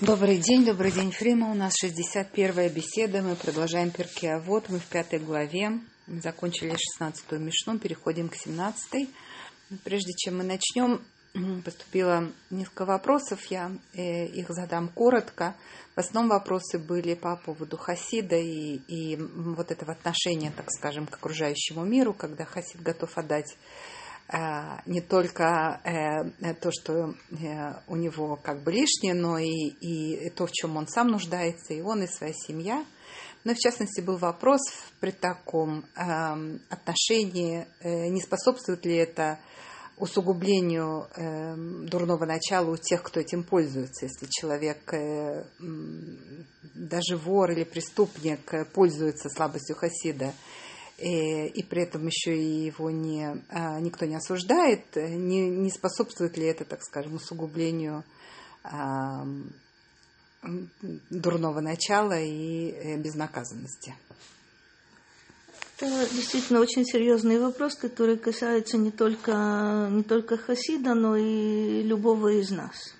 Добрый день, добрый день, Фрима. У нас 61-я беседа. Мы продолжаем перки, а вот мы в пятой главе. Мы закончили 16-ю Мишну, переходим к 17-й. Прежде чем мы начнем, поступило несколько вопросов. Я э, их задам коротко. В основном вопросы были по поводу Хасида и, и вот этого отношения, так скажем, к окружающему миру, когда Хасид готов отдать не только э, то, что э, у него как бы лишнее, но и, и то, в чем он сам нуждается, и он, и своя семья. Но, в частности, был вопрос при таком эм, отношении, не способствует ли это усугублению эм, дурного начала у тех, кто этим пользуется. Если человек, даже вор или преступник, пользуется слабостью Хасида – и, э, и при этом еще и его не, а, никто не осуждает, не, не способствует ли это, так скажем, усугублению дурного начала и э, безнаказанности? Это действительно очень серьезный вопрос, который касается не только, не только Хасида, но и любого из нас.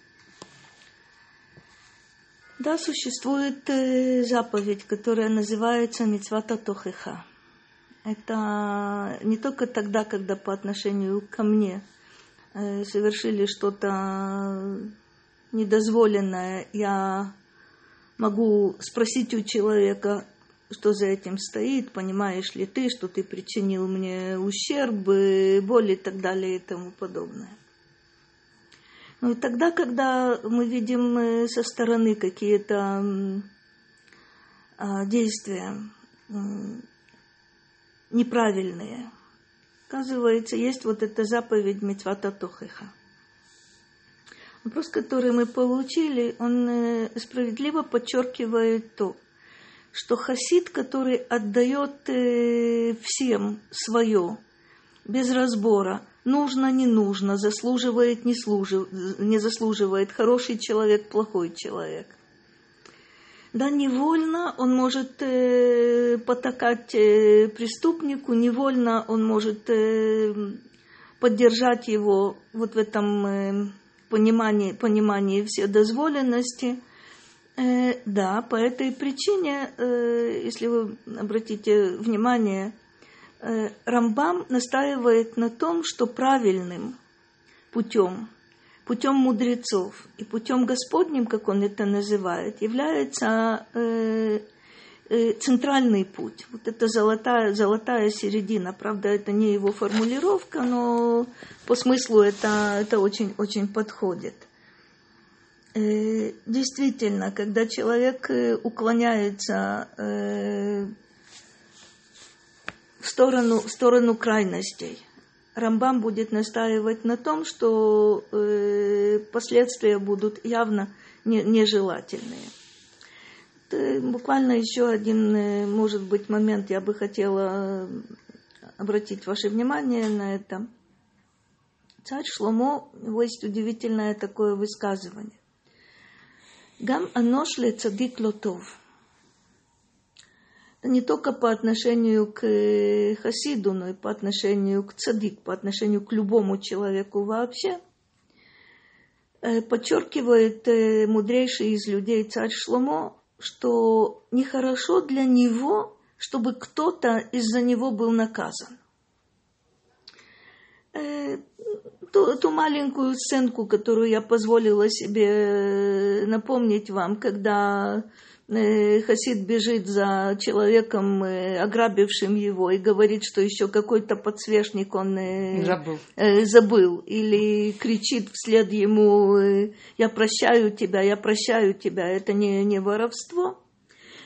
Да, существует э, заповедь, которая называется Мицвата Тохеха это не только тогда, когда по отношению ко мне э, совершили что-то недозволенное, я могу спросить у человека, что за этим стоит, понимаешь ли ты, что ты причинил мне ущерб, боль и так далее и тому подобное. Ну и тогда, когда мы видим э, со стороны какие-то а, действия, неправильные. Оказывается, есть вот эта заповедь Митвата Тохеха. Вопрос, который мы получили, он э, справедливо подчеркивает то, что хасид, который отдает э, всем свое, без разбора, нужно, не нужно, заслуживает, не, служив, не заслуживает, хороший человек, плохой человек – да, невольно он может э, потакать э, преступнику, невольно он может э, поддержать его вот в этом э, понимании, понимании вседозволенности. Э, да, по этой причине, э, если вы обратите внимание, э, Рамбам настаивает на том, что правильным путем путем мудрецов и путем Господним, как он это называет, является э, э, центральный путь. Вот это золотая, золотая середина. Правда, это не его формулировка, но по смыслу это, это очень, очень подходит. Э, действительно, когда человек э, уклоняется э, в сторону, в сторону крайностей – Рамбам будет настаивать на том, что э, последствия будут явно не, нежелательные. Это буквально еще один, э, может быть, момент я бы хотела обратить ваше внимание на это. Царь Шломо, у него есть удивительное такое высказывание. Гам анош ле цадик лотов – не только по отношению к э, Хасиду, но и по отношению к цадик, по отношению к любому человеку вообще, э, подчеркивает э, мудрейший из людей царь Шломо, что нехорошо для него, чтобы кто-то из-за него был наказан. Ту, ту маленькую сценку, которую я позволила себе напомнить вам, когда Хасид бежит за человеком, э, ограбившим его, и говорит, что еще какой-то подсвечник он э, забыл. забыл. Или кричит вслед ему, я прощаю тебя, я прощаю тебя. Это не, не воровство.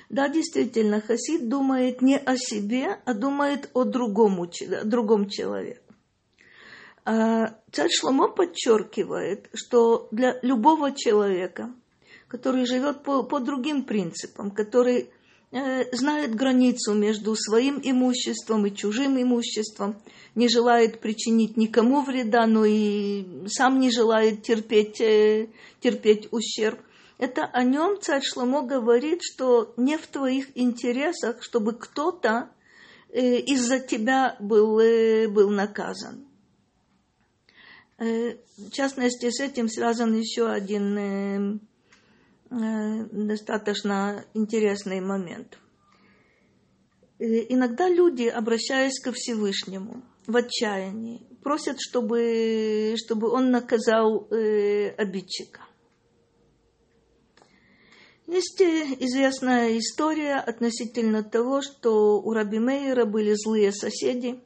Да, действительно, Хасид думает не о себе, а думает о другом, о другом человеке. А царь Шломо подчеркивает, что для любого человека – который живет по, по другим принципам, который э, знает границу между своим имуществом и чужим имуществом, не желает причинить никому вреда, но и сам не желает терпеть, э, терпеть ущерб. Это о нем царь Шломо говорит, что не в твоих интересах, чтобы кто-то э, из-за тебя был, э, был наказан. Э, в частности, с этим связан еще один э, достаточно интересный момент. Иногда люди, обращаясь ко Всевышнему в отчаянии, просят, чтобы, чтобы он наказал э, обидчика. Есть известная история относительно того, что у Раби Мейера были злые соседи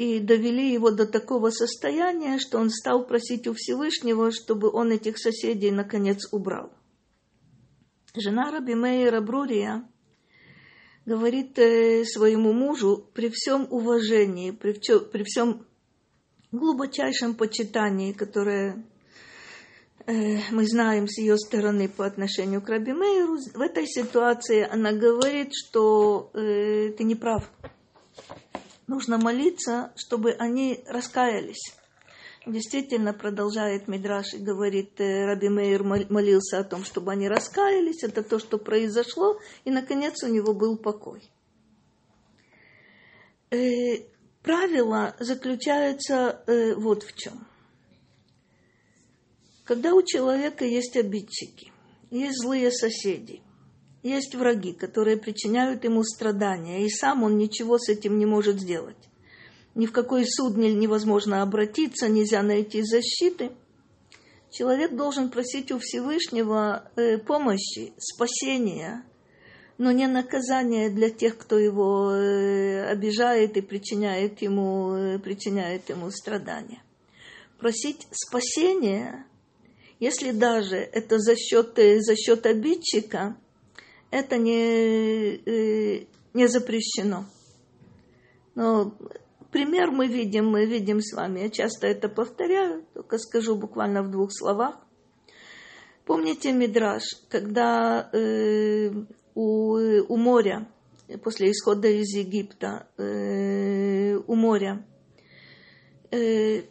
и довели его до такого состояния, что он стал просить у Всевышнего, чтобы он этих соседей наконец убрал. Жена Раби Мейера Брурия говорит э, своему мужу при всем уважении, при, при всем глубочайшем почитании, которое Э, мы знаем с ее стороны по отношению к Раби Мейру, в этой ситуации она говорит, что э, ты не прав. Нужно молиться, чтобы они раскаялись. Действительно, продолжает Мидраш и говорит, э, Раби Мейр молился о том, чтобы они раскаялись. Это то, что произошло. И, наконец, у него был покой. Э, правило заключается э, вот в чем. Когда у человека есть обидчики, есть злые соседи, есть враги, которые причиняют ему страдания, и сам он ничего с этим не может сделать. Ни в какой суд невозможно обратиться, нельзя найти защиты. Человек должен просить у Всевышнего э, помощи, спасения, но не наказания для тех, кто его э, обижает и причиняет ему, э, причиняет ему страдания. Просить спасения если даже это за счет, за счет обидчика, это не, э, не запрещено. Но пример мы видим, мы видим с вами. Я часто это повторяю, только скажу буквально в двух словах. Помните Мидраш, когда э, у, у моря, после исхода из Египта, э, у моря, э,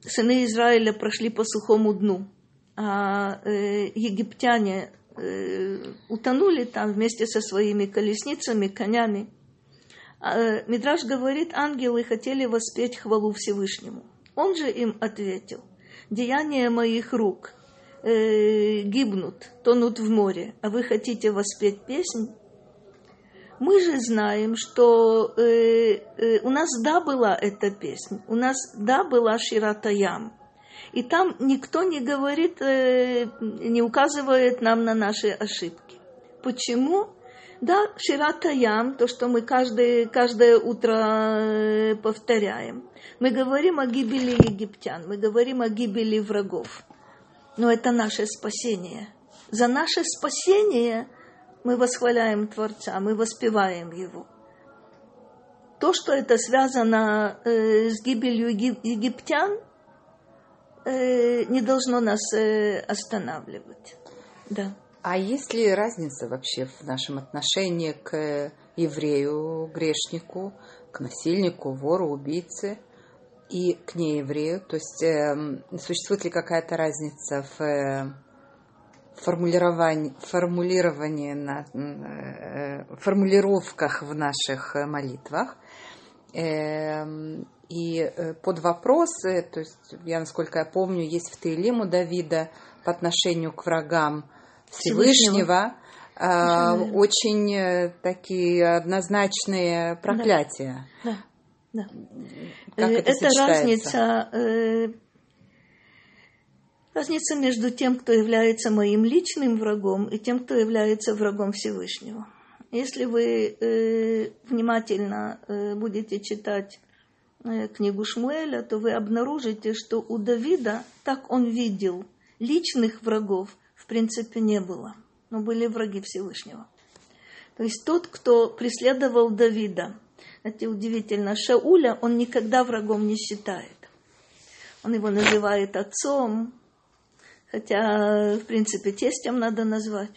сыны Израиля прошли по сухому дну – а, э, египтяне утонули там вместе со своими колесницами, конями. А, Мидраш говорит, ангелы хотели воспеть хвалу Всевышнему. Он же им ответил, деяния моих рук э, гибнут, тонут в море, а вы хотите воспеть песнь? Мы же знаем, что э, э, у нас да была эта песня, у нас да была Ширатаям, и там никто не говорит, э, не указывает нам на наши ошибки. Почему? Да, Ширатаям, то, что мы каждое, каждое утро э, повторяем. Мы говорим о гибели египтян, мы говорим о гибели врагов. Но это наше спасение. За наше спасение мы восхваляем Творца, мы воспеваем Его. То, что это связано э, с гибелью египтян – э, не должно нас э, останавливать. Да. А есть ли разница вообще в нашем отношении к еврею, грешнику, к насильнику, вору, убийце и к нееврею? То есть э, существует ли какая-то разница в э, формулировании, формулировании на, э, формулировках в наших молитвах? Э, и э, под вопросы, то есть я, насколько я помню, есть в Таилиму Давида по отношению к врагам Всевышнего, Всевышнего. очень э, такие однозначные проклятия. Да, да. Как это, это разница, э, разница между тем, кто является моим личным врагом, и тем, кто является врагом Всевышнего. Если вы э, внимательно э, будете читать Э, книгу Шмуэля, то вы обнаружите, что у Давида, так он видел, личных врагов в принципе не было, но были враги Всевышнего. То есть тот, кто преследовал Давида, это удивительно, Шауля он никогда врагом не считает. Он его называет отцом, хотя, в принципе, тестем надо назвать.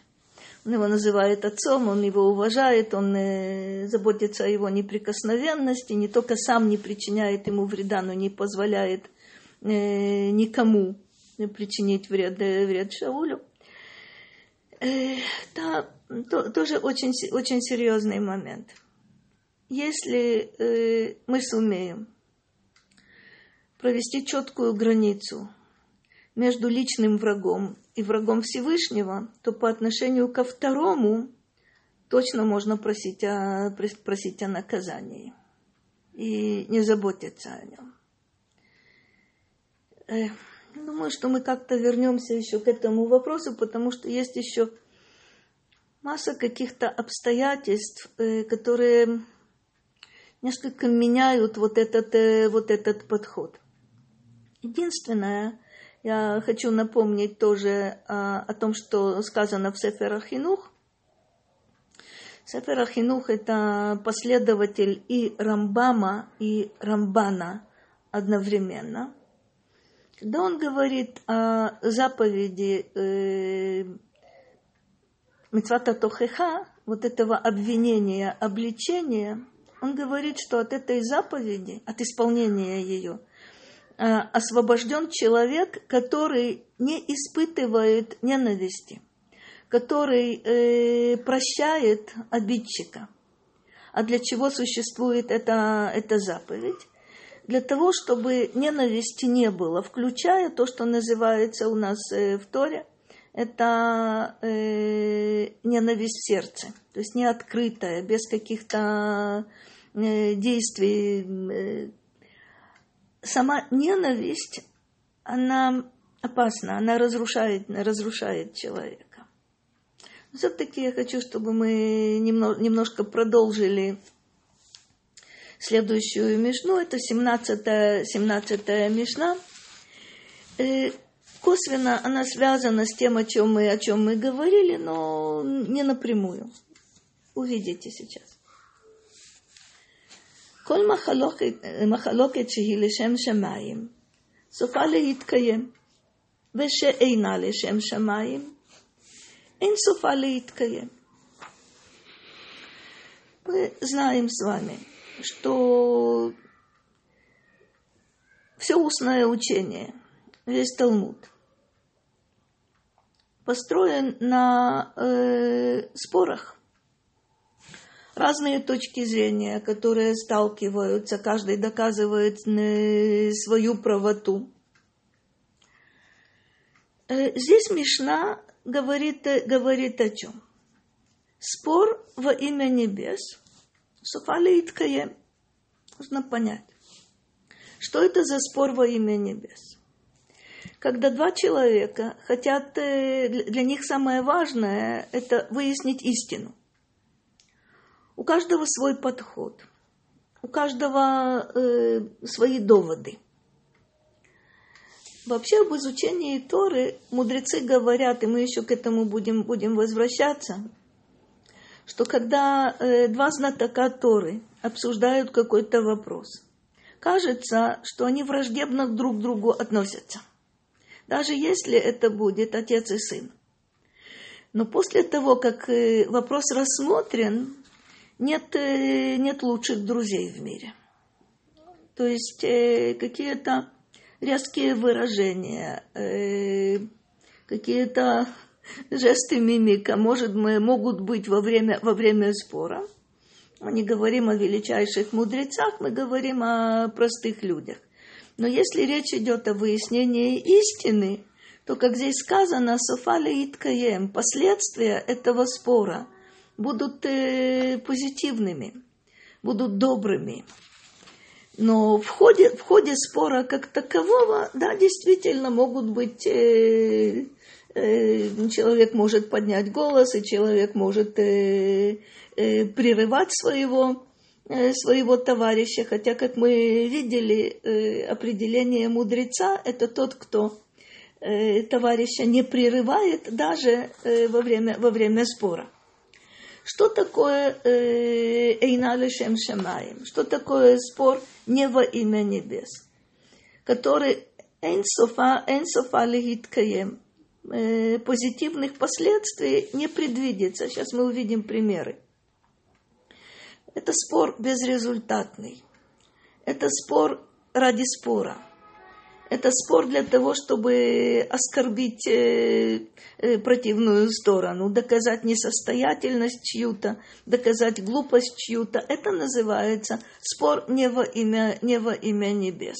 Он его называет отцом, он его уважает, он э, заботится о его неприкосновенности, не только сам не причиняет ему вреда, но не позволяет э, никому причинить вред, э, вред Шаулю. Это то, тоже очень, очень серьезный момент. Если мы сумеем провести четкую границу между личным врагом и врагом Всевышнего, то по отношению ко второму точно можно просить о, просить о наказании и не заботиться о нем. Э, думаю, что мы как-то вернемся еще к этому вопросу, потому что есть еще масса каких-то обстоятельств, э, которые несколько меняют вот этот, э, вот этот подход. Единственное, я хочу напомнить тоже а, о том, что сказано в Сефер Ахинух. Сефер Ахинух – это последователь и Рамбама, и Рамбана одновременно. Когда он говорит о заповеди э, Митвата Тохеха, вот этого обвинения, обличения, он говорит, что от этой заповеди, от исполнения ее – освобожден человек, который не испытывает ненависти, который э, прощает обидчика. А для чего существует эта, эта заповедь? Для того, чтобы ненависти не было, включая то, что называется у нас э, в Торе, это э, ненависть в сердце, то есть не открытая, без каких-то э, действий э, сама ненависть, она опасна, она разрушает, разрушает человека. Все-таки я хочу, чтобы мы немножко продолжили следующую мишну. Это 17-я 17 мишна. Э, косвенно она связана с тем, о чем мы, о чем мы говорили, но не напрямую. Увидите сейчас. כל מחלוקת, מחלוקת שהיא לשם שמיים, סופה להתקיים, ושאינה לשם שמיים, אין סופה להתקיים. Мы знаем с вами, что все устное учение, весь Талмуд, построен на э, спорах разные точки зрения, которые сталкиваются, каждый доказывает свою правоту. Э, здесь Мишна говорит, говорит о чем? Спор во имя небес. Суфали Иткаем. Нужно понять, что это за спор во имя небес. Когда два человека хотят, э, для них самое важное – это выяснить истину – у каждого свой подход, у каждого э, свои доводы. Вообще об изучении Торы мудрецы говорят, и мы еще к этому будем, будем возвращаться, что когда э, два знатока Торы обсуждают какой-то вопрос, кажется, что они враждебно друг к другу относятся. Даже если это будет отец и сын. Но после того, как э, вопрос рассмотрен, нет, э, нет лучших друзей в мире. То есть э, какие-то резкие выражения, э, какие-то жесты мимика, может, мы, могут быть во время, во время спора. Мы не говорим о величайших мудрецах, мы говорим о простых людях. Но если речь идет о выяснении истины, то, как здесь сказано, софали иткаем, последствия этого спора – будут э, позитивными, будут добрыми. Но в ходе, в ходе спора как такового, да, действительно могут быть, э, э, человек может поднять голос, и человек может э, э, прерывать своего, э, своего товарища. Хотя, как мы видели, э, определение мудреца – это тот, кто э, товарища не прерывает даже э, во, время, во время спора. Что такое э, Эйна Лешем Шамаем? Что такое спор не во имя небес? Который Эйнсофа, Легиткаем. Э, позитивных последствий не предвидится. Сейчас мы увидим примеры. Это спор безрезультатный. Это спор ради спора это спор для того, чтобы оскорбить э, э, противную сторону, доказать несостоятельность чью-то, доказать глупость чью-то. Это называется спор не во имя, не во имя небес.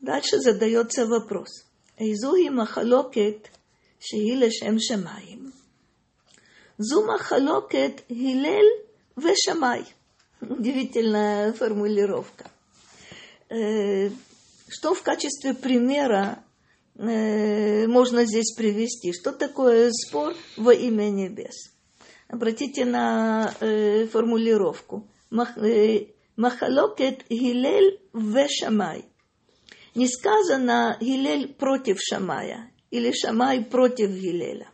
Дальше задается вопрос. Эйзуи махалокет шиилешем шамаим. Зума халокет гилель вешамай. Удивительная формулировка э, что в качестве примера можно здесь привести? Что такое спор во имя небес? Обратите на формулировку. Махалокет Гилель в Шамай. Не сказано Гилель против Шамая или Шамай против Гилеля.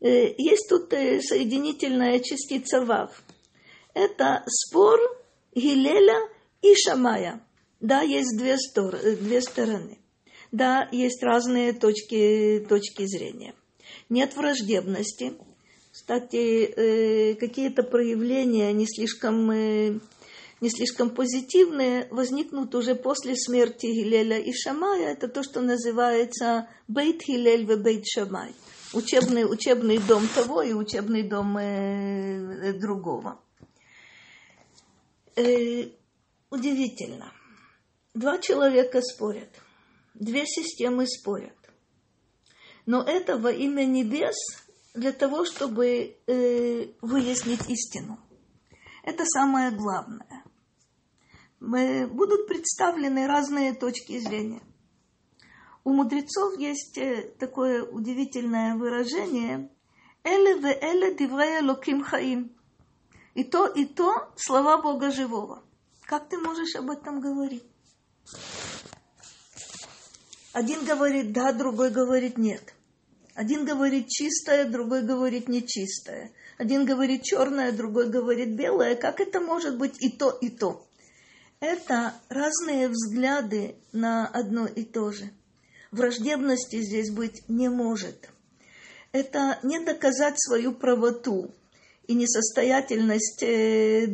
Есть тут соединительная частица Вав. Это спор Гилеля и Шамая. Да, есть две, стор- две стороны. Да, есть разные точки, точки зрения. Нет враждебности. Кстати, какие-то проявления не слишком не слишком позитивные, возникнут уже после смерти Гилеля и Шамая. Это то, что называется Бейт Гилель и Бейт Шамай. Учебный, учебный дом того и учебный дом э, другого. Э, удивительно. Два человека спорят. Две системы спорят. Но это во имя небес для того, чтобы э, выяснить истину. Это самое главное. Будут представлены разные точки зрения. У мудрецов есть такое удивительное выражение «Эле ве эле диврея локим хаим». И то, и то слова Бога живого. Как ты можешь об этом говорить? Один говорит да, другой говорит нет. Один говорит чистое, другой говорит нечистое. Один говорит черное, другой говорит белое. Как это может быть и то, и то? Это разные взгляды на одно и то же. Враждебности здесь быть не может. Это не доказать свою правоту и несостоятельность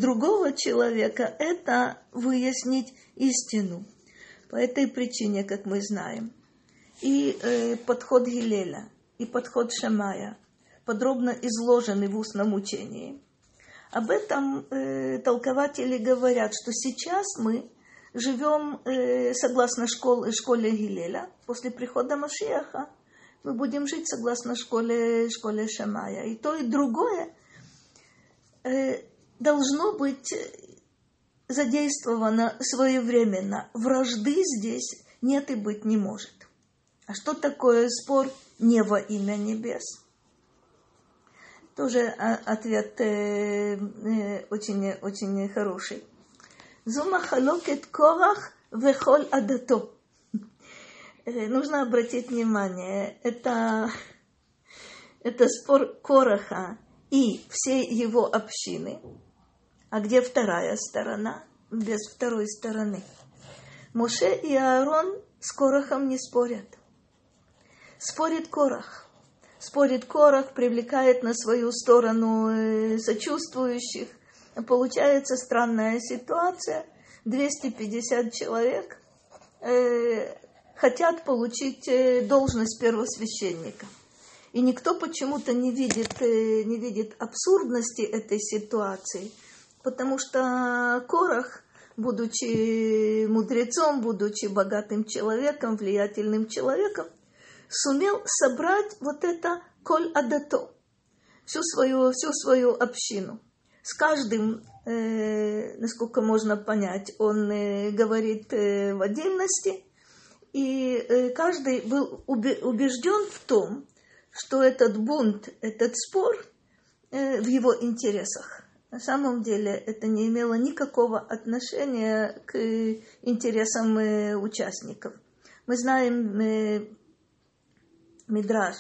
другого человека, это выяснить истину. По этой причине, как мы знаем. И э, подход Гилеля, и подход Шамая подробно изложены в устном учении. Об этом э, толкователи говорят, что сейчас мы живем э, согласно школе, школе Гилеля. После прихода Машиаха мы будем жить согласно школе, школе Шамая. И то, и другое э, должно быть задействовано своевременно. Вражды здесь нет и быть не может. А что такое спор не во имя небес? Тоже ответ э, э, очень, очень хороший. Зума халокет корах вехоль адато. Нужно обратить внимание, это, это спор Кораха и всей его общины. А где вторая сторона? Без второй стороны. Моше и Аарон с Корахом не спорят. Спорит Корах. Спорит Корах, привлекает на свою сторону сочувствующих. Получается странная ситуация. 250 человек э, хотят получить должность первосвященника. И никто почему-то не видит, не видит абсурдности этой ситуации, потому что Корах, будучи мудрецом, будучи богатым человеком, влиятельным человеком, сумел собрать вот это коль адато, всю свою, всю свою общину. С каждым, э, насколько можно понять, он э, говорит э, в отдельности, и э, каждый был убежден в том, что этот бунт, этот спор э, в его интересах. На самом деле это не имело никакого отношения к интересам э, участников. Мы знаем э, Мидраш,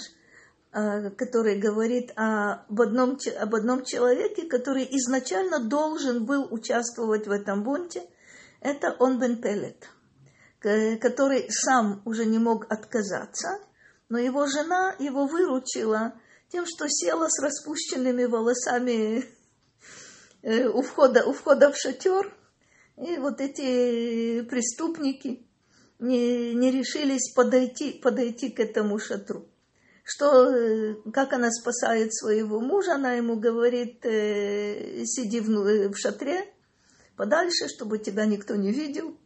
который говорит об одном, об одном человеке, который изначально должен был участвовать в этом бунте. Это он Бен Пелет, который сам уже не мог отказаться, но его жена его выручила тем, что села с распущенными волосами у входа, у входа в шатер. И вот эти преступники не, не решились подойти, подойти к этому шатру. Что, как она спасает своего мужа, она ему говорит, сиди в, в шатре подальше, чтобы тебя никто не видел.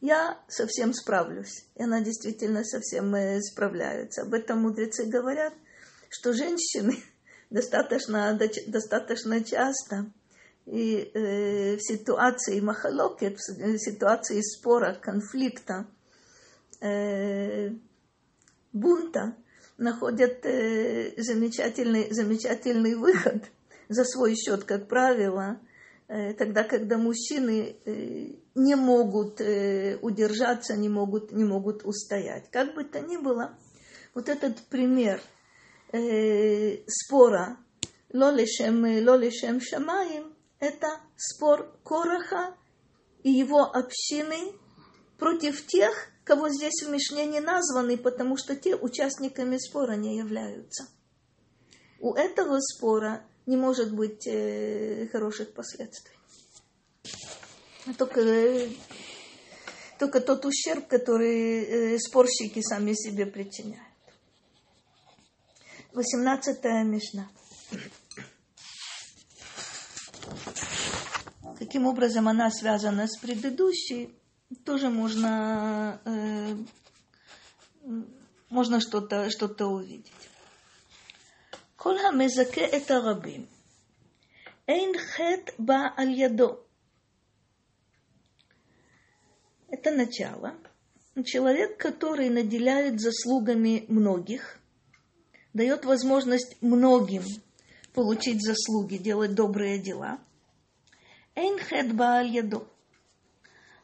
я совсем справлюсь. И она действительно совсем э, справляется. Об этом мудрецы говорят, что женщины достаточно, достаточно часто и э, в ситуации махалокет, в ситуации спора, конфликта, э, бунта, находят э, замечательный, замечательный выход за свой счет, как правило, э, тогда, когда мужчины э, не могут э, удержаться, не могут, не могут устоять. Как бы то ни было, вот этот пример э, спора лолишем, лолишем шамаем, это спор Короха и его общины против тех, кого здесь в Мишне не названы, потому что те участниками спора не являются. У этого спора не может быть э, хороших последствий. Только, только тот ущерб, который э, спорщики сами себе причиняют. 18 Мишна. Каким образом она связана с предыдущей, тоже можно, э, можно что-то что увидеть. כל המזכה את הרבים, אין חטא בא על ידו. Это начало. Человек, который наделяет заслугами многих, дает возможность многим получить заслуги, делать добрые дела. Эйн хет яду.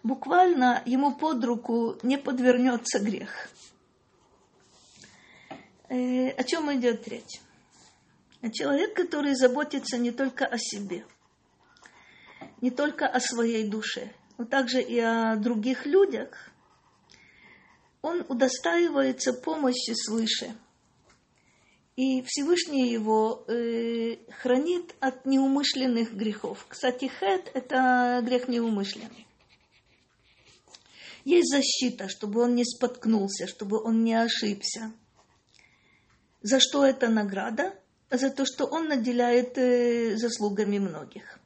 Буквально ему под руку не подвернется грех. Э, о чем идет речь? Человек, который заботится не только о себе, не только о своей душе, но также и о других людях, он удостаивается помощи свыше. И Всевышний его э, хранит от неумышленных грехов. Кстати, хет – это грех неумышленный. Есть защита, чтобы он не споткнулся, чтобы он не ошибся. За что это награда? За то, что он наделяет э, заслугами многих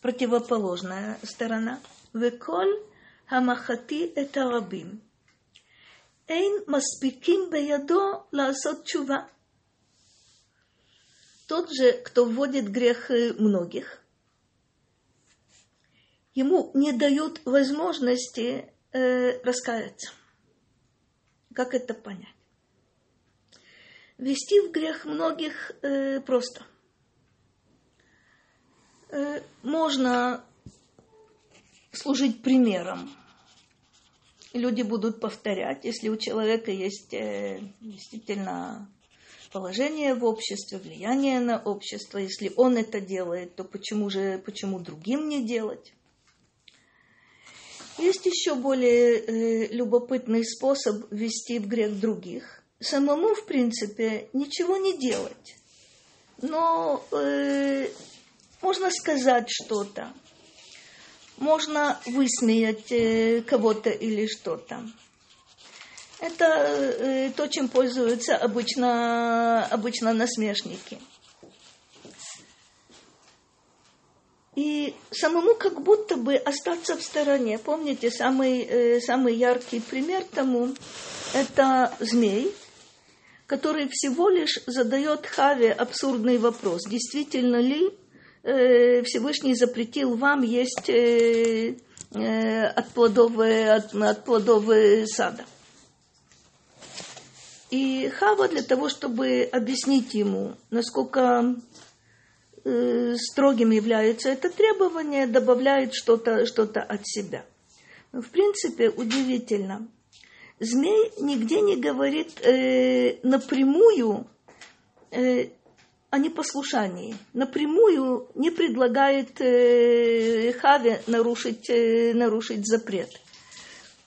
противоположная сторона. Веколь хамахати это рабим. Эйн маспиким беядо ласот чува. Тот же, кто вводит грех многих, ему не дают возможности э, раскаяться. Как это понять? Вести в грех многих э, просто – Э, можно служить примером. Люди будут повторять, если у человека есть э, действительно положение в обществе, влияние на общество. Если он это делает, то почему же, почему другим не делать? Есть еще более э, любопытный способ ввести в грех других. Самому, в принципе, ничего не делать. Но э, можно сказать что-то. Можно высмеять э, кого-то или что-то. Это э, то, чем пользуются обычно, обычно насмешники. И самому как будто бы остаться в стороне. Помните, самый, э, самый яркий пример тому – это змей, который всего лишь задает Хаве абсурдный вопрос. Действительно ли Э, Всевышний запретил вам есть э, э, от плодов, от, от плодов сада. И Хава для того, чтобы объяснить ему, насколько строгим является это требование, добавляет что-то что от себя. В принципе, удивительно. Змей нигде не говорит э, напрямую, э, о непослушании. Напрямую не предлагает э, Хаве нарушить, э, нарушить запрет.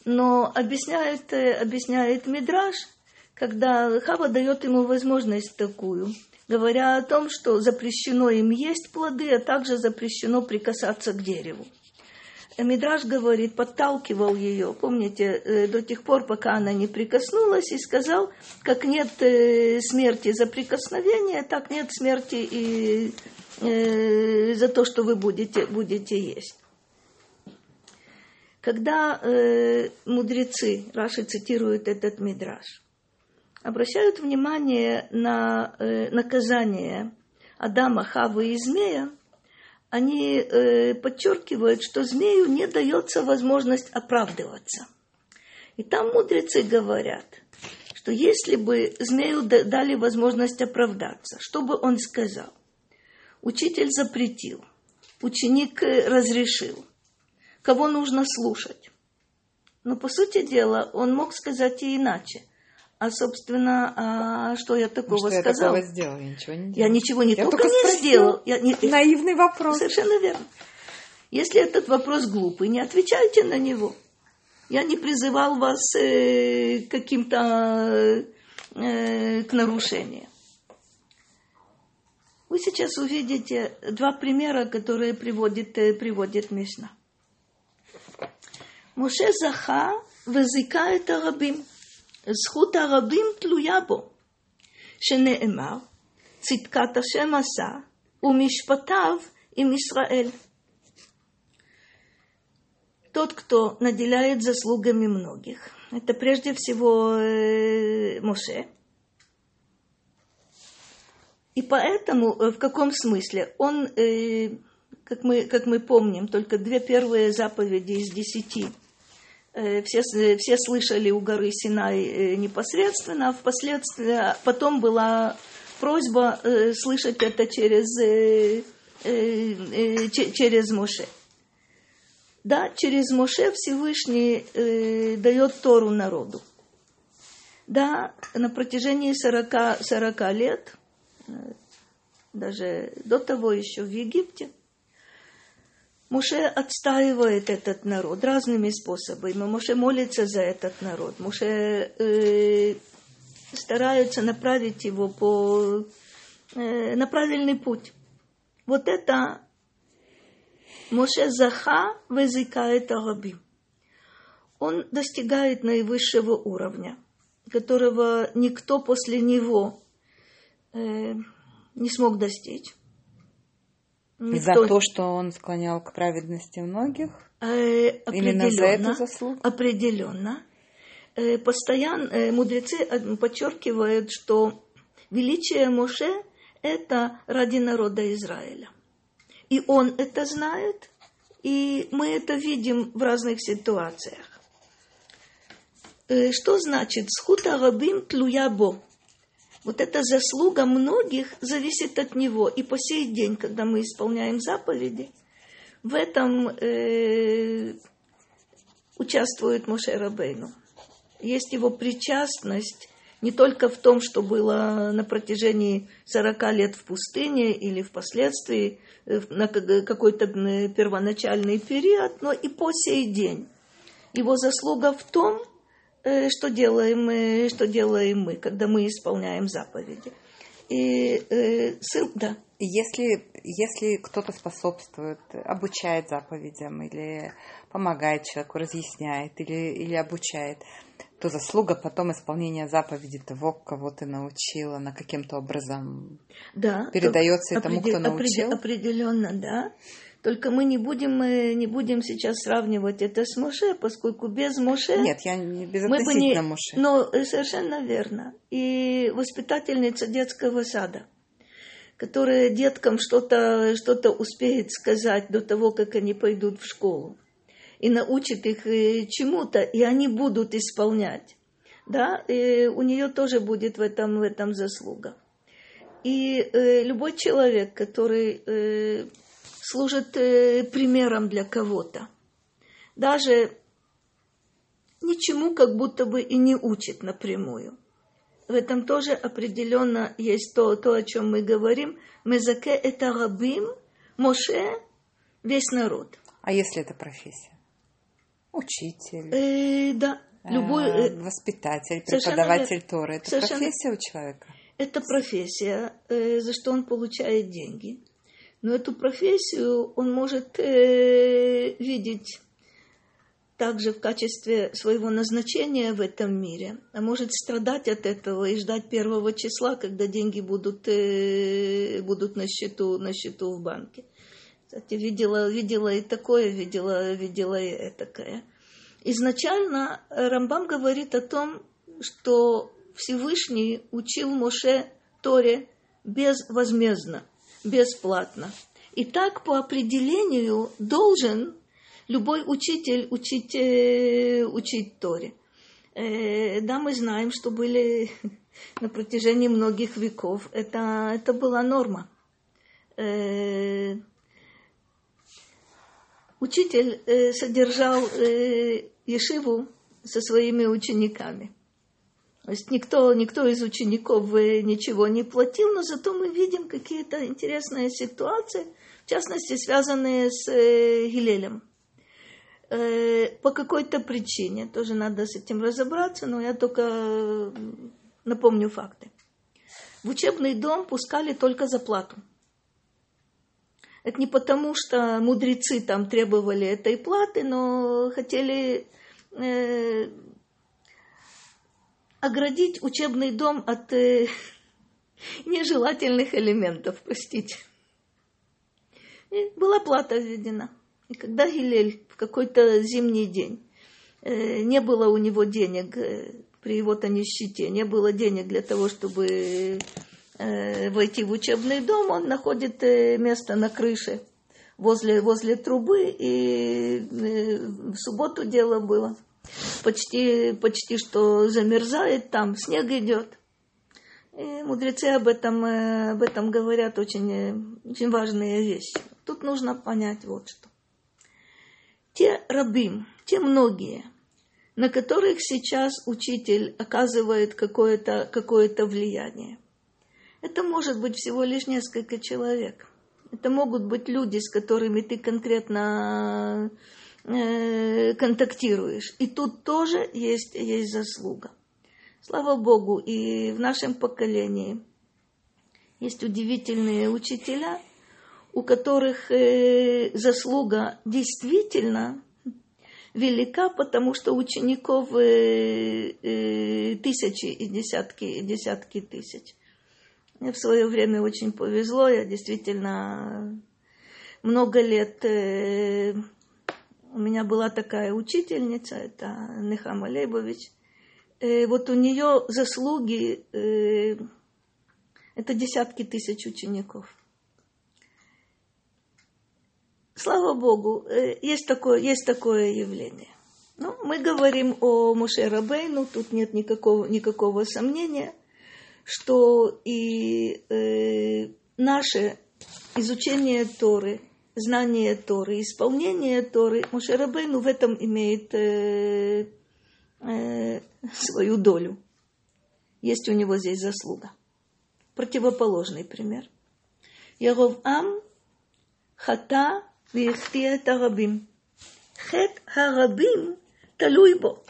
Но объясняет, э, объясняет Мидраш, когда Хава дает ему возможность такую, говоря о том, что запрещено им есть плоды, а также запрещено прикасаться к дереву. Мидраж говорит, подталкивал ее, помните, э, до тех пор, пока она не прикоснулась, и сказал, как нет э, смерти за прикосновение, так нет смерти и э, за то, что вы будете, будете есть. когда мудрецы, Раши цитирует этот мидраж, обращают внимание на наказание Адама, Хавы и Змея, они э, подчеркивают, что змею не дается возможность оправдываться. И там мудрецы говорят, что если бы змею дали возможность оправдаться, что бы он сказал? Учитель запретил, ученик э, разрешил. Кого нужно слушать? Но, по сути дела, он мог сказать и иначе. А, собственно, а, что я такого ну, что сказала? Я такого сделала, я ничего не делала. Я ничего не я только, только не сделал. Я не... Наивный вопрос. Совершенно верно. Если этот вопрос глупый, не отвечайте на него. Я не призывал вас э, каким-то э, к нарушениям. Вы сейчас увидите два примера, которые приводит, э, приводит Мишна. Муше Заха вызыкает рабим. זכות הרבים תלויה בו, שנאמר, צדקת השם עשה, ומשפטיו עם ישראל. Тот, кто наделяет заслугами многих, это прежде всего э, Моше. И поэтому, в каком смысле? Он, э, как, мы, как мы помним, только две первые заповеди из десяти – Э, все, все слышали у горы Синай э, непосредственно, а впоследствии потом была просьба э, слышать это через, через Моше. Да, через Моше Всевышний дает Тору народу. Да, на протяжении 40, 40 лет, даже до того еще в Египте – Муше отстаивает этот народ разными способами. Муше молится за этот народ. Муше э, старается направить его по, э, на правильный путь. Вот это Моше Заха вызыкает Арабим. Он достигает наивысшего уровня, которого никто после него э, не смог достичь. За то, что он склонял к праведности многих? Э, Именно за эту заслугу? Определенно. Э, постоянно э, мудрецы подчеркивают, что величие Моше – это ради народа Израиля. И он это знает, и мы это видим в разных ситуациях. Что значит «схута рабим тлуябо»? Вот эта заслуга многих зависит от него. И по сей день, когда мы исполняем заповеди, в этом э, участвует Моше Рабейну. Есть его причастность не только в том, что было на протяжении 40 лет в пустыне или впоследствии э, на какой-то первоначальный период, но и по сей день. Его заслуга в том, Э, что делаем что делаем мы, когда мы исполняем заповеди. И э, сын, да. Если, если кто-то способствует, обучает заповедям или помогает человеку, разъясняет или, или обучает, то заслуга потом исполнения заповеди того, кого ты научила, на каким-то образом да, передается тому, кто научил. Определенно, да. Только мы не будем, мы не будем сейчас сравнивать это с Моше, поскольку без Моше... Нет, я не без мы бы не, Моше. Но э, совершенно верно. И воспитательница детского сада, которая деткам что-то что успеет сказать до того, как они пойдут в школу, и научит их э, чему-то, и они будут исполнять. Да, и у нее тоже будет в этом, в этом заслуга. И э, любой человек, который э, служит э, примером для кого-то. Даже ничему как будто бы и не учит напрямую. В этом тоже определенно есть то, то о чем мы говорим. Мезаке это рабим, Моше, весь народ. А если это профессия? Учитель. Э, да. Любой, э, воспитатель, преподаватель Торы. Это профессия у человека? Это профессия, э, за что он получает деньги но эту профессию он может э, видеть также в качестве своего назначения в этом мире, а может страдать от этого и ждать первого числа, когда деньги будут, э, будут на, счету, на счету в банке. Кстати, видела, видела и такое, видела, видела и этакое. Изначально Рамбам говорит о том, что Всевышний учил Моше Торе безвозмездно, бесплатно. И так по определению должен любой учитель учить, э, учить Торе. Э, да, мы знаем, что были на протяжении многих веков. Это, это была норма. Э, учитель содержал Ешиву со своими учениками. То есть никто, никто из учеников э, ничего не платил, но зато мы видим какие-то интересные ситуации, в частности, связанные с э, Гилелем. Э, по какой-то причине, тоже надо с этим разобраться, но я только напомню факты. В учебный дом пускали только за плату. Это не потому, что мудрецы там требовали этой платы, но хотели э, оградить учебный дом от э, нежелательных элементов, простите. И была плата введена. И когда Гилель в какой-то зимний день э, не было у него денег э, при его-то нищете, не было денег для того, чтобы э, войти в учебный дом, он находит э, место на крыше возле, возле трубы, и э, в субботу дело было – почти, почти что замерзает, там снег идет. И мудрецы об этом, э, об этом говорят очень, э, очень важные вещи. Тут нужно понять вот что. Те рабим, те многие, на которых сейчас учитель оказывает какое-то какое влияние. Это может быть всего лишь несколько человек. Это могут быть люди, с которыми ты конкретно контактируешь. И тут тоже есть, есть заслуга. Слава Богу, и в нашем поколении есть удивительные учителя, у которых э, заслуга действительно велика, потому что учеников э, тысячи и десятки, и десятки тысяч. Мне в свое время очень повезло, я действительно много лет у меня была такая учительница, это Нехама Лейбович. Э, вот у нее заслуги, э, это десятки тысяч учеников. Слава Богу, э, есть такое, есть такое явление. Ну, мы говорим о Муше Рабейну, тут нет никакого, никакого сомнения, что и э, наше изучение Торы – знание Торы, исполнение Торы, Мушарабейну в этом имеет э, э, свою долю. Есть у него здесь заслуга. Противоположный пример. Яровам хата вихтия тарабим. Хет харабим талуйбо.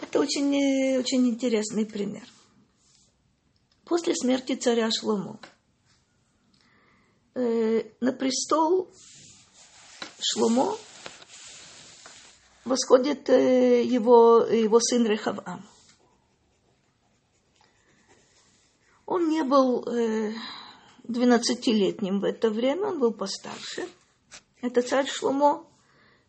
Это очень, э, очень интересный пример. После смерти царя Шломо – э, на престол Шломо восходит э, его, его сын Рехавам. Он не был э, 12-летним в это время, он был постарше. Это царь Шломо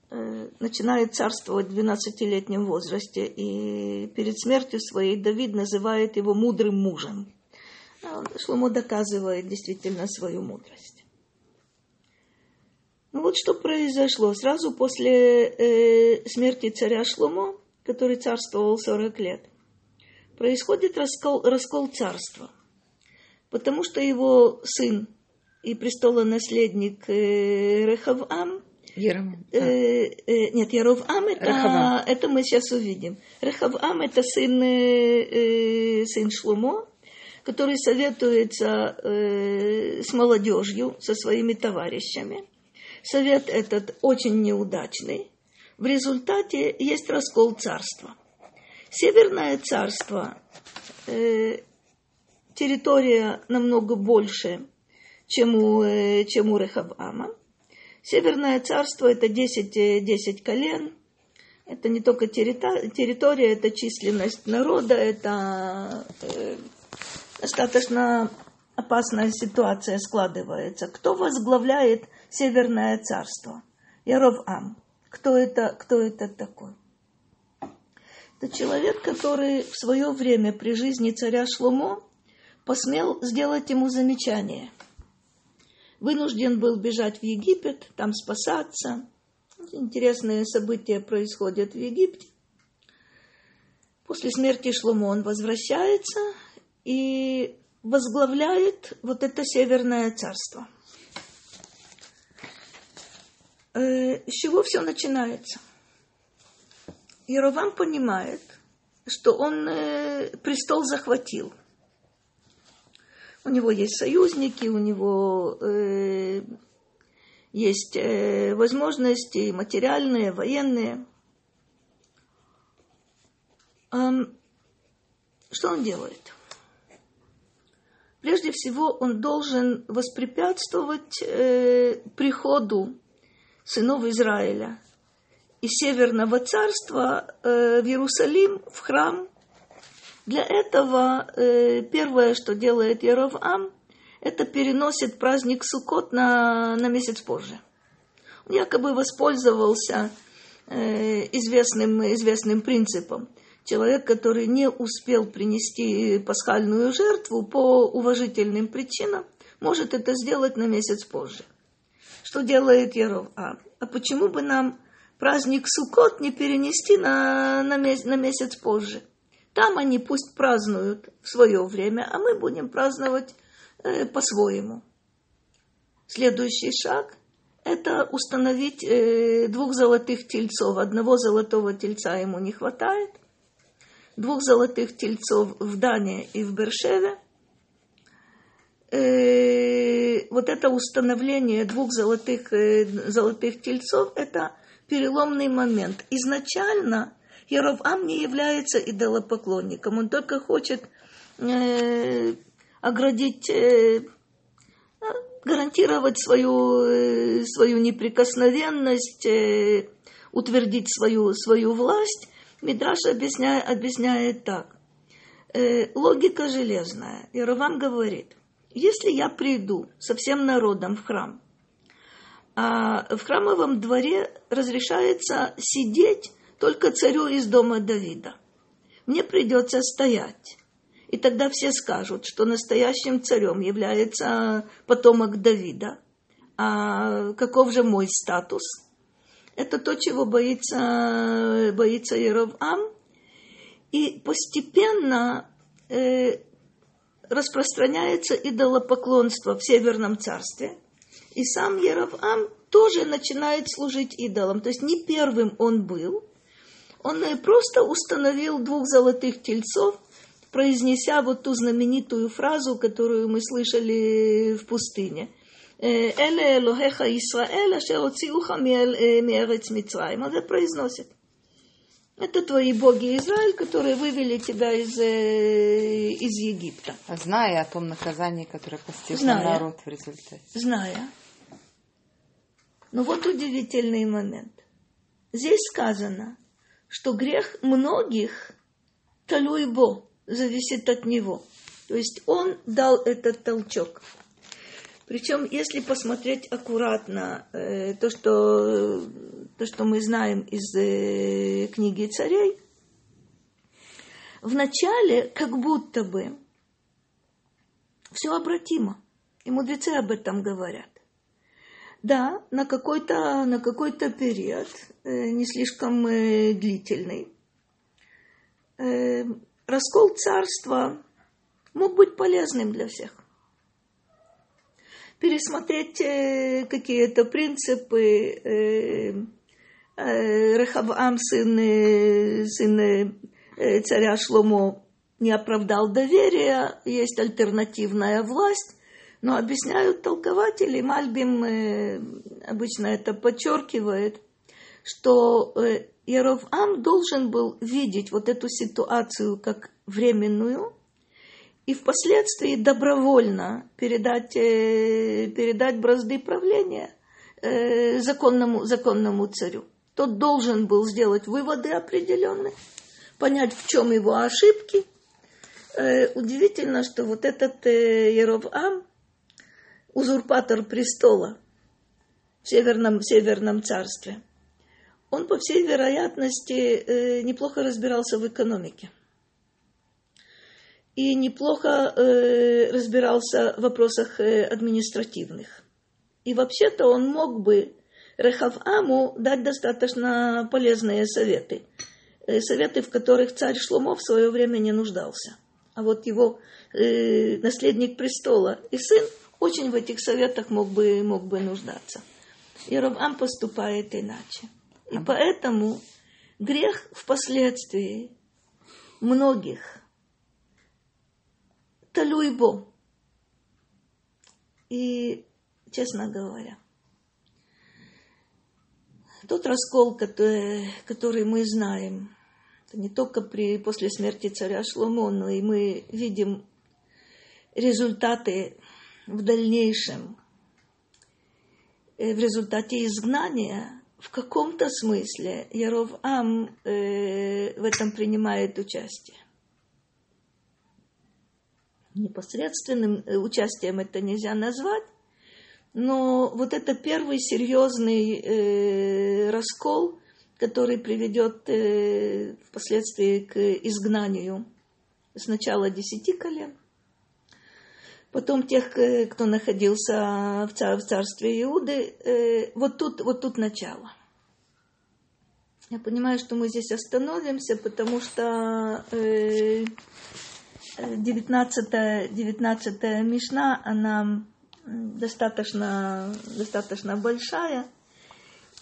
э, начинает царствовать в 12-летнем возрасте, и перед смертью своей Давид называет его мудрым мужем. А Шломо доказывает действительно свою мудрость. Ну вот что произошло. Сразу после э, смерти царя Шломо, который царствовал 40 лет, происходит раскол, раскол царства. Потому что его сын и престолонаследник э, Рехавам, Яровам. Э, э, нет, Яровам это, это мы сейчас увидим. Рехавам это сын, э, э, сын Шломо, который советуется э, с молодежью, со своими товарищами совет этот очень неудачный. В результате есть раскол царства. Северное царство, э, территория намного больше, чем у, э, чем у Рехавама. Северное царство это 10, 10 э, колен. Это не только территория, это численность народа, это э, достаточно опасная ситуация складывается. Кто возглавляет Северное царство? Яровам. Кто это, кто это такой? Это человек, который в свое время при жизни царя Шломо посмел сделать ему замечание. Вынужден был бежать в Египет, там спасаться. Интересные события происходят в Египте. После смерти Шломо он возвращается и возглавляет вот это Северное царство. Э, с чего все начинается? Яровам понимает, что он э, престол захватил. У него есть союзники, у него э, есть возможности материальные, военные. Что он делает? Прежде всего, он должен воспрепятствовать э, приходу сынов Израиля из Северного царства э, в Иерусалим, в храм. Для этого э, первое, что делает Яровам, это переносит праздник Суккот на, на месяц позже. Он якобы воспользовался э, известным, известным принципом. Человек, который не успел принести пасхальную жертву по уважительным причинам, может это сделать на месяц позже. Что делает Яров? А, а почему бы нам праздник Суккот не перенести на, на, месяц, на месяц позже. Там они пусть празднуют в свое время, а мы будем праздновать э, по-своему. Следующий шаг – это установить э, двух золотых тельцов. Одного золотого тельца ему не хватает. Двух золотых тельцов в Дане и в Бершеве. Э, вот это установление двух золотых, э, золотых тельцов – это – переломный момент. Изначально Яровам не является идолопоклонником, он только хочет э, оградить, э, гарантировать свою, свою неприкосновенность, утвердить свою, свою власть. Мидраш объясняет, объясняет так. Э, логика железная. Яровам говорит, если я приду со всем народом в храм а в храмовом дворе разрешается сидеть только царю из дома Давида. Мне придется стоять. И тогда все скажут, что настоящим царем является потомок Давида. А каков же мой статус? Это то, чего боится, боится Яровам. И постепенно э, распространяется идолопоклонство в Северном царстве – и сам Яровам тоже начинает служить идолам. То есть не первым он был. Он просто установил двух золотых тельцов, произнеся вот ту знаменитую фразу, которую мы слышали в пустыне. Эле Элохеха Исраэль, ашер оциуха миэрец Мицраим. Он это произносит. Это твои боги Израиль, которые вывели тебя из, из Египта. Зная о том наказании, которое постигло народ в результате. Зная. Но вот удивительный момент. Здесь сказано, что грех многих талуйбо зависит от него. То есть он дал этот толчок. Причем, если посмотреть аккуратно э, то, что, то, что мы знаем из э, книги царей, вначале как будто бы все обратимо. И мудрецы об этом говорят. Да, на какой-то на какой-то период, э, не слишком э, длительный, э, раскол царства мог быть полезным для всех. Пересмотреть э, какие-то принципы. Э, э, Рехавам, сын, сын царя Шломо, не оправдал доверия, есть альтернативная власть, но объясняют толкователи, Мальбим обычно это подчеркивает, что Яровам должен был видеть вот эту ситуацию как временную и впоследствии добровольно передать, э, передать бразды правления э, законному, законному царю. Тот должен был сделать выводы определенные, понять, в чем его ошибки, Э, удивительно, что вот этот Еровам, узурпатор престола в Северном, в Северном царстве, он, по всей вероятности, неплохо разбирался в экономике. И неплохо разбирался в вопросах административных. И вообще-то он мог бы Рехаваму дать достаточно полезные советы. Советы, в которых царь Шломов в свое время не нуждался а вот его э, наследник престола и сын очень в этих советах мог бы, мог бы нуждаться. И Равам поступает иначе. И поэтому грех впоследствии многих талуйбо. И, честно говоря, тот раскол, который, мы знаем, не только при, после смерти царя Шломо, но и мы видим результаты в дальнейшем, э, в результате изгнания, в каком-то смысле Яров-Ам э, в этом принимает участие. Непосредственным э, участием это нельзя назвать, но вот это первый серьезный э, раскол – который приведет э, впоследствии к изгнанию сначала десяти колен, потом тех, э, кто находился в, цар, в царстве Иуды. Э, вот, тут, вот тут начало. Я понимаю, что мы здесь остановимся, потому что 19, 19 Мишна, она достаточно, достаточно большая –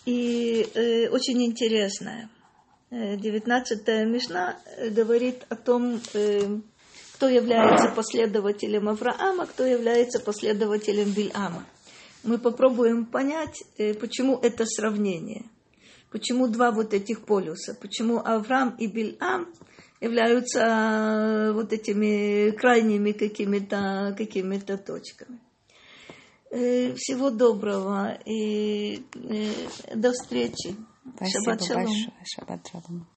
и э, очень интересная. Э, девятнадцатая Мишна э, говорит о том, э, кто является последователем Авраама, кто является последователем Бильама. Мы попробуем понять, э, почему это сравнение. Почему два вот этих полюса? Почему Авраам и Бильам являются э, вот этими крайними какими-то какими точками? Э, всего доброго и э, до встречи. Спасибо большое. Шаббат шалом.